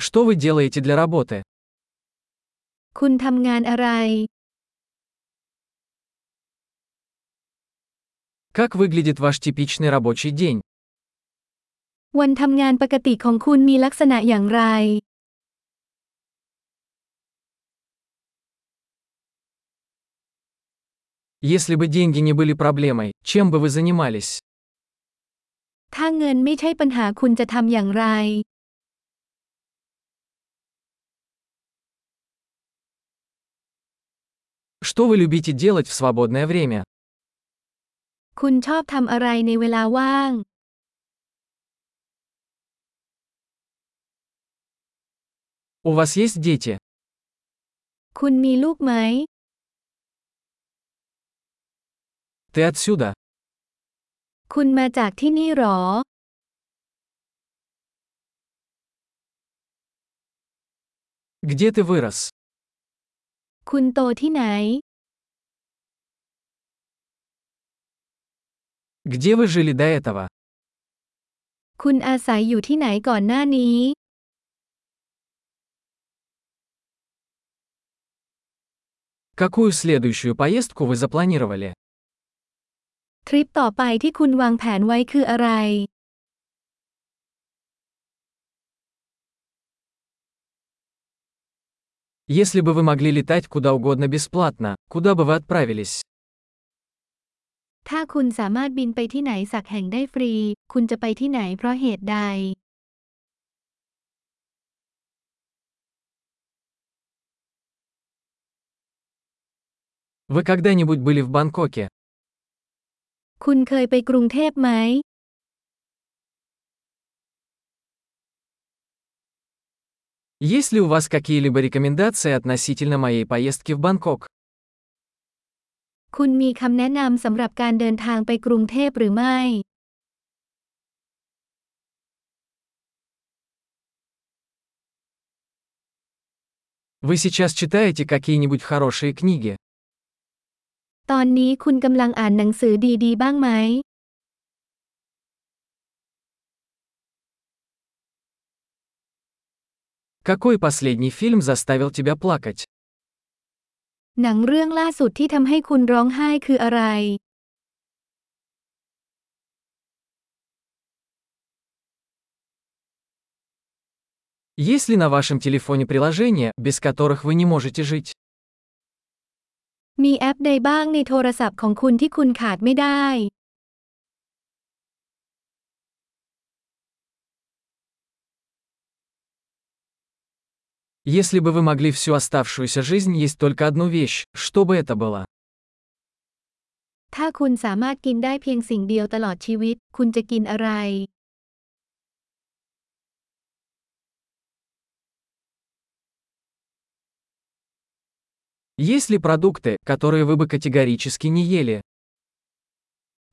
Что вы делаете для работы? คุณทำงานอะไร Как выглядит ваш типичный рабочий день? วันทำงานปกติของคุณมีลักษณะอย่างไร Если бы деньги не были проблемой, чем бы вы занимались? ถ้าเงินไม่ใช่ปัญหาคุณจะทำอย่างไร Что вы любите делать в свободное время? คุณชอบทำอะไรในเวลาว่าง У вас есть дети? คุณมีลูกไหม Ты отсюда? คุณมาจากที่นี่หรอ Где ты вырос? คุณโตที่ไหน Где вы жили до этого? คุณอาศัยอยู่ที่ไหนก่อนหน้านี้ Какую следующую поездку вы запланировали? ทริปต่อไปที่คุณวางแผนไว้คืออะไร Если бы вы могли летать куда угодно бесплатно, куда бы вы отправились? ถ้าคุณสามารถบินไปที่ไหนสักแห่งได้ฟรี คุณจะไปที่ไหนเพราะเหตุใด Вы когда-нибудь были в Бангкоке? คุณเคยไปกรุงเทพไหม Есть ли у вас какие-либо рекомендации относительно моей поездки в Бангкок? คุณมีคำแนะนำสำหรับการเดินทางไปกรุงเทพหรือไม่ Вы сейчас читаете какие-нибудь хорошие книги? ตอนนี้คุณกำลังอ่านหนังสือดีๆ บ้างไหม Какой последний фильм заставил тебя плакать? หนังเรื่องล่าสุดที่ทำให้คุณร้องไห้คืออะไร Есть ли на вашем телефоне приложения, без которых вы не можете жить? มีแอปใดบ้างในโทรศัพท์ของคุณที่คุณขาดไม่ได้ Если бы вы могли всю оставшуюся жизнь есть только одну вещь, что бы это было? ถ้าคุณสามารถกินได้เพียงสิ่งเดียวตลอดชีวิต คุณจะกินอะไร Есть ли продукты, которые вы бы категорически не ели?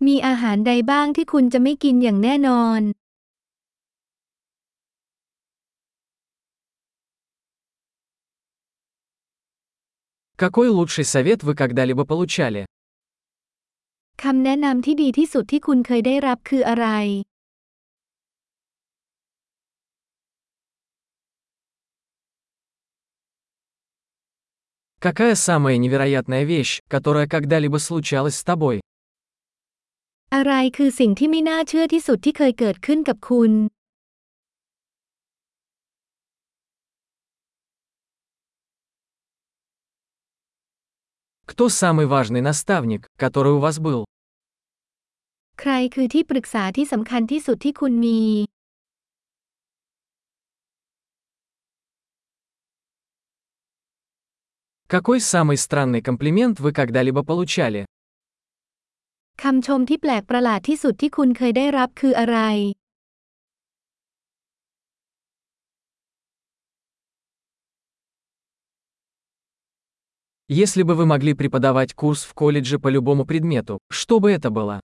มีอาหารใดบ้างที่คุณจะไม่กินอย่างแน่นอน Какой лучший совет вы когда-либо получали? คำแนะนำที่ดีที่สุดที่คุณเคยได้รับคืออะไร Какая самая невероятная вещь, которая когда-либо случалась с тобой? อะไรคือสิ่งที่ไม่น่าเชื่อที่สุดที่เคยเกิดขึ้นกับคุณ Кто самый важный наставник, который у вас был? ใครคือที่ปรึกษาที่สำคัญที่สุดที่คุณมี Какой самый странный комплимент вы когда-либо получали? คำชมที่แปลกประหลาดที่สุดที่คุณเคยได้รับคืออะไร Если бы вы могли преподавать курс в колледже по любому предмету, что бы это было?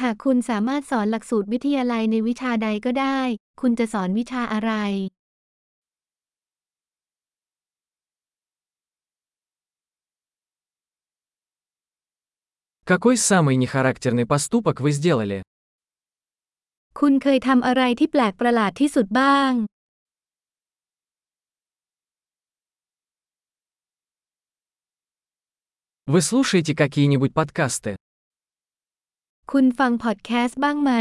หากคุณสามารถสอนหลักสูตรวิทยาลัยในวิชาใดก็ได้ คุณจะสอนวิชาอะไร Какой самый нехарактерный поступок вы сделали? คุณเคยทำอะไรที่แปลกประหลาดที่สุดบ้าง Вы слушаете какие-нибудь подкасты? คุณฟังพอดแคสต์บ้างไหม